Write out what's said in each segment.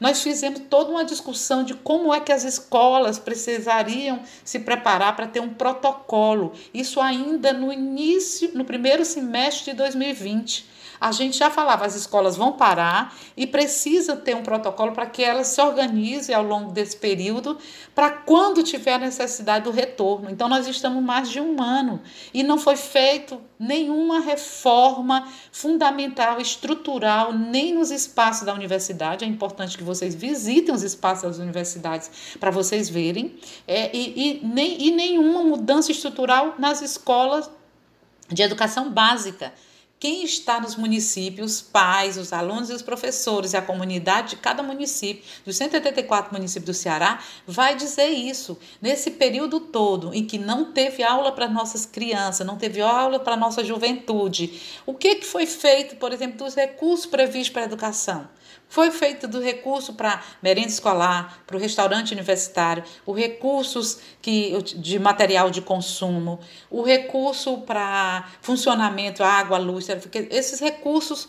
Nós fizemos toda uma discussão de como é que as escolas precisariam se preparar para ter um protocolo. Isso ainda no início, no primeiro semestre de 2020 a gente já falava, as escolas vão parar e precisa ter um protocolo para que elas se organizem ao longo desse período, para quando tiver necessidade do retorno. Então, nós estamos mais de um ano e não foi feito nenhuma reforma fundamental, estrutural, nem nos espaços da universidade. É importante que vocês visitem os espaços das universidades para vocês verem, é, e, e, nem, e nenhuma mudança estrutural nas escolas de educação básica quem está nos municípios, os pais, os alunos e os professores e a comunidade de cada município, dos 184 municípios do Ceará, vai dizer isso. Nesse período todo em que não teve aula para nossas crianças, não teve aula para nossa juventude, o que, que foi feito, por exemplo, dos recursos previstos para a educação? Foi feito do recurso para merenda escolar, para o restaurante universitário, os recursos que, de material de consumo, o recurso para funcionamento, água, luz, esses recursos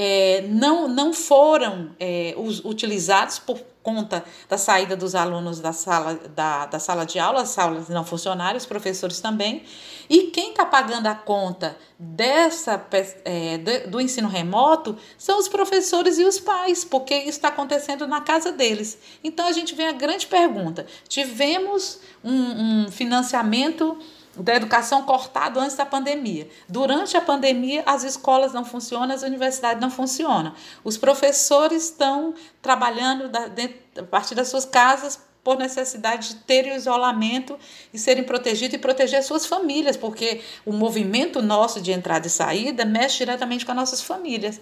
é, não, não foram é, utilizados por conta da saída dos alunos da sala, da, da sala de aula, as salas não funcionárias, os professores também. E quem está pagando a conta dessa é, do ensino remoto são os professores e os pais, porque isso está acontecendo na casa deles. Então a gente vem a grande pergunta: tivemos um, um financiamento da educação cortado antes da pandemia. Durante a pandemia, as escolas não funcionam, as universidades não funcionam. Os professores estão trabalhando da, dentro, a partir das suas casas por necessidade de ter o isolamento e serem protegidos e proteger suas famílias, porque o movimento nosso de entrada e saída mexe diretamente com as nossas famílias.